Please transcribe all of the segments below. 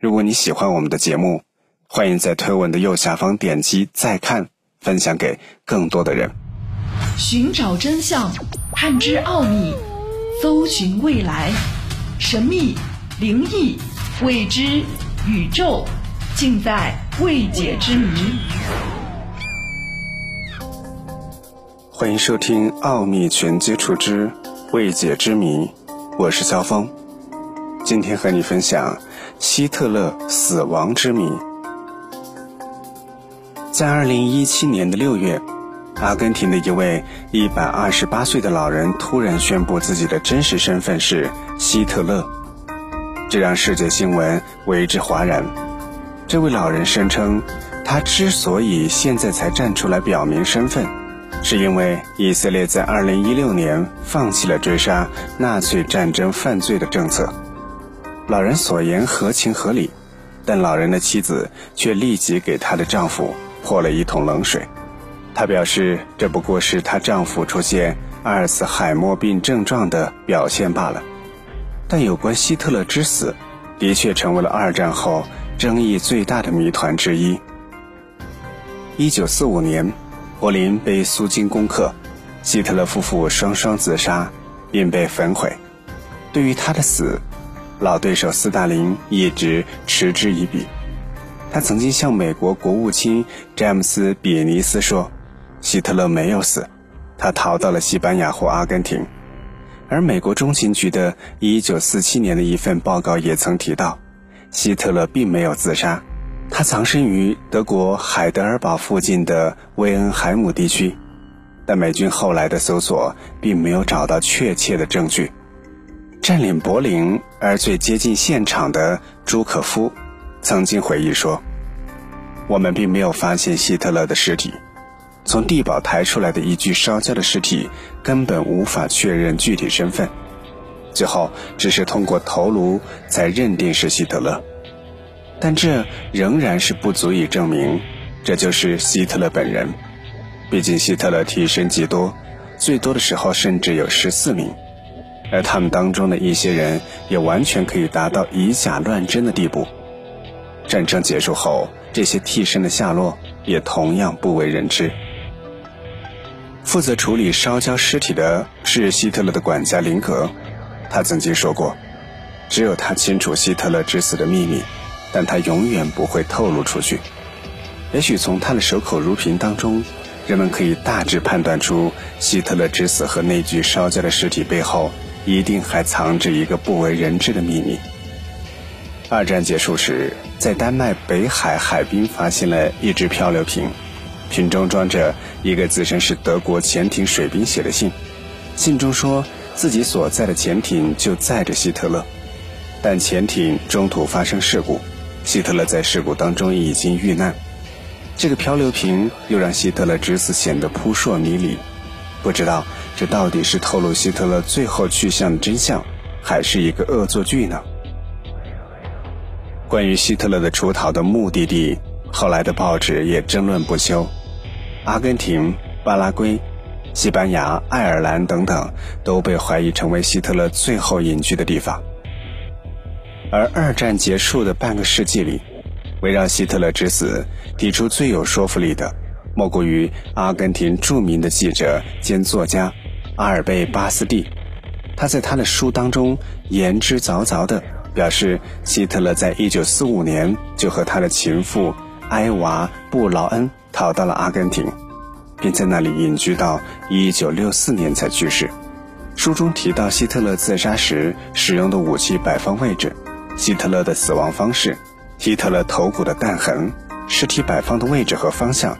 如果你喜欢我们的节目，欢迎在推文的右下方点击再看，分享给更多的人。寻找真相，探知奥秘，搜寻未来，神秘、灵异、未知、宇宙，尽在未解之谜。欢迎收听《奥秘全接触之未解之谜》，我是肖峰，今天和你分享希特勒死亡之谜。在二零一七年的六月，阿根廷的一位一百二十八岁的老人突然宣布自己的真实身份是希特勒，这让世界新闻为之哗然。这位老人声称，他之所以现在才站出来表明身份。是因为以色列在2016年放弃了追杀纳粹战争犯罪的政策。老人所言合情合理，但老人的妻子却立即给她的丈夫泼了一桶冷水。她表示，这不过是她丈夫出现阿尔茨海默病症状的表现罢了。但有关希特勒之死，的确成为了二战后争议最大的谜团之一。1945年。柏林被苏军攻克，希特勒夫妇双双自杀，并被焚毁。对于他的死，老对手斯大林一直嗤之以鼻。他曾经向美国国务卿詹姆斯·比尼斯说：“希特勒没有死，他逃到了西班牙或阿根廷。”而美国中情局的1947年的一份报告也曾提到，希特勒并没有自杀。他藏身于德国海德尔堡附近的威恩海姆地区，但美军后来的搜索并没有找到确切的证据。占领柏林而最接近现场的朱可夫曾经回忆说：“我们并没有发现希特勒的尸体，从地堡抬出来的一具烧焦的尸体根本无法确认具体身份，最后只是通过头颅才认定是希特勒。”但这仍然是不足以证明这就是希特勒本人，毕竟希特勒替身极多，最多的时候甚至有十四名，而他们当中的一些人也完全可以达到以假乱真的地步。战争结束后，这些替身的下落也同样不为人知。负责处理烧焦尸体的是希特勒的管家林格，他曾经说过，只有他清楚希特勒之死的秘密。但他永远不会透露出去。也许从他的守口如瓶当中，人们可以大致判断出希特勒之死和那具烧焦的尸体背后，一定还藏着一个不为人知的秘密。二战结束时，在丹麦北海海滨发现了一只漂流瓶，瓶中装着一个自称是德国潜艇水兵写的信，信中说自己所在的潜艇就载着希特勒，但潜艇中途发生事故。希特勒在事故当中已经遇难，这个漂流瓶又让希特勒之死显得扑朔迷离。不知道这到底是透露希特勒最后去向的真相，还是一个恶作剧呢？关于希特勒的出逃的目的地，后来的报纸也争论不休。阿根廷、巴拉圭、西班牙、爱尔兰等等都被怀疑成为希特勒最后隐居的地方。而二战结束的半个世纪里，围绕希特勒之死提出最有说服力的，莫过于阿根廷著名的记者兼作家阿尔贝·巴斯蒂。他在他的书当中言之凿凿地表示，希特勒在1945年就和他的情妇埃娃·布劳恩逃到了阿根廷，并在那里隐居到1964年才去世。书中提到希特勒自杀时使用的武器摆放位置。希特勒的死亡方式，希特勒头骨的弹痕，尸体摆放的位置和方向，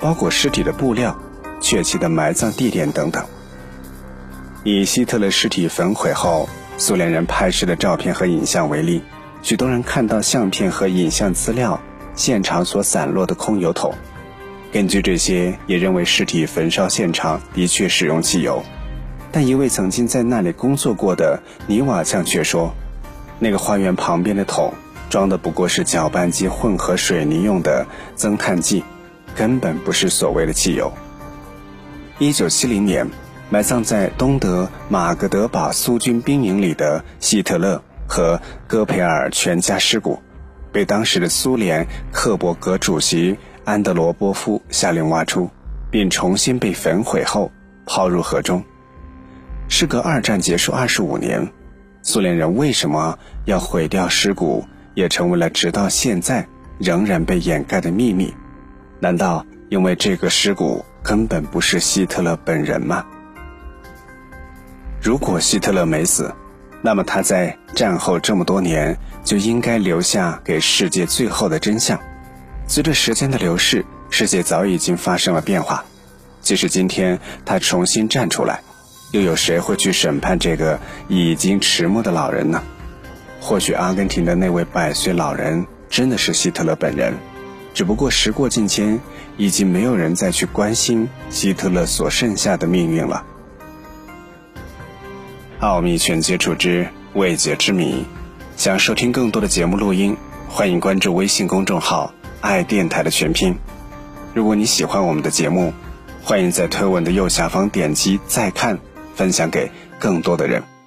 包裹尸体的布料，确切的埋葬地点等等。以希特勒尸体焚毁后，苏联人拍摄的照片和影像为例，许多人看到相片和影像资料现场所散落的空油桶。根据这些，也认为尸体焚烧现场的确使用汽油。但一位曾经在那里工作过的泥瓦匠却说。那个花园旁边的桶装的不过是搅拌机混合水泥用的增碳剂，根本不是所谓的汽油。一九七零年，埋葬在东德马格德堡苏军兵营里的希特勒和戈培尔全家尸骨，被当时的苏联克伯格主席安德罗波夫下令挖出，并重新被焚毁后抛入河中。事隔二战结束二十五年，苏联人为什么要毁掉尸骨，也成为了直到现在仍然被掩盖的秘密。难道因为这个尸骨根本不是希特勒本人吗？如果希特勒没死，那么他在战后这么多年就应该留下给世界最后的真相。随着时间的流逝，世界早已经发生了变化。即使今天他重新站出来，又有谁会去审判这个已经迟暮的老人呢？或许阿根廷的那位百岁老人真的是希特勒本人，只不过时过境迁，已经没有人再去关心希特勒所剩下的命运了。奥秘全接触之未解之谜，想收听更多的节目录音，欢迎关注微信公众号“爱电台”的全拼。如果你喜欢我们的节目，欢迎在推文的右下方点击再看，分享给更多的人。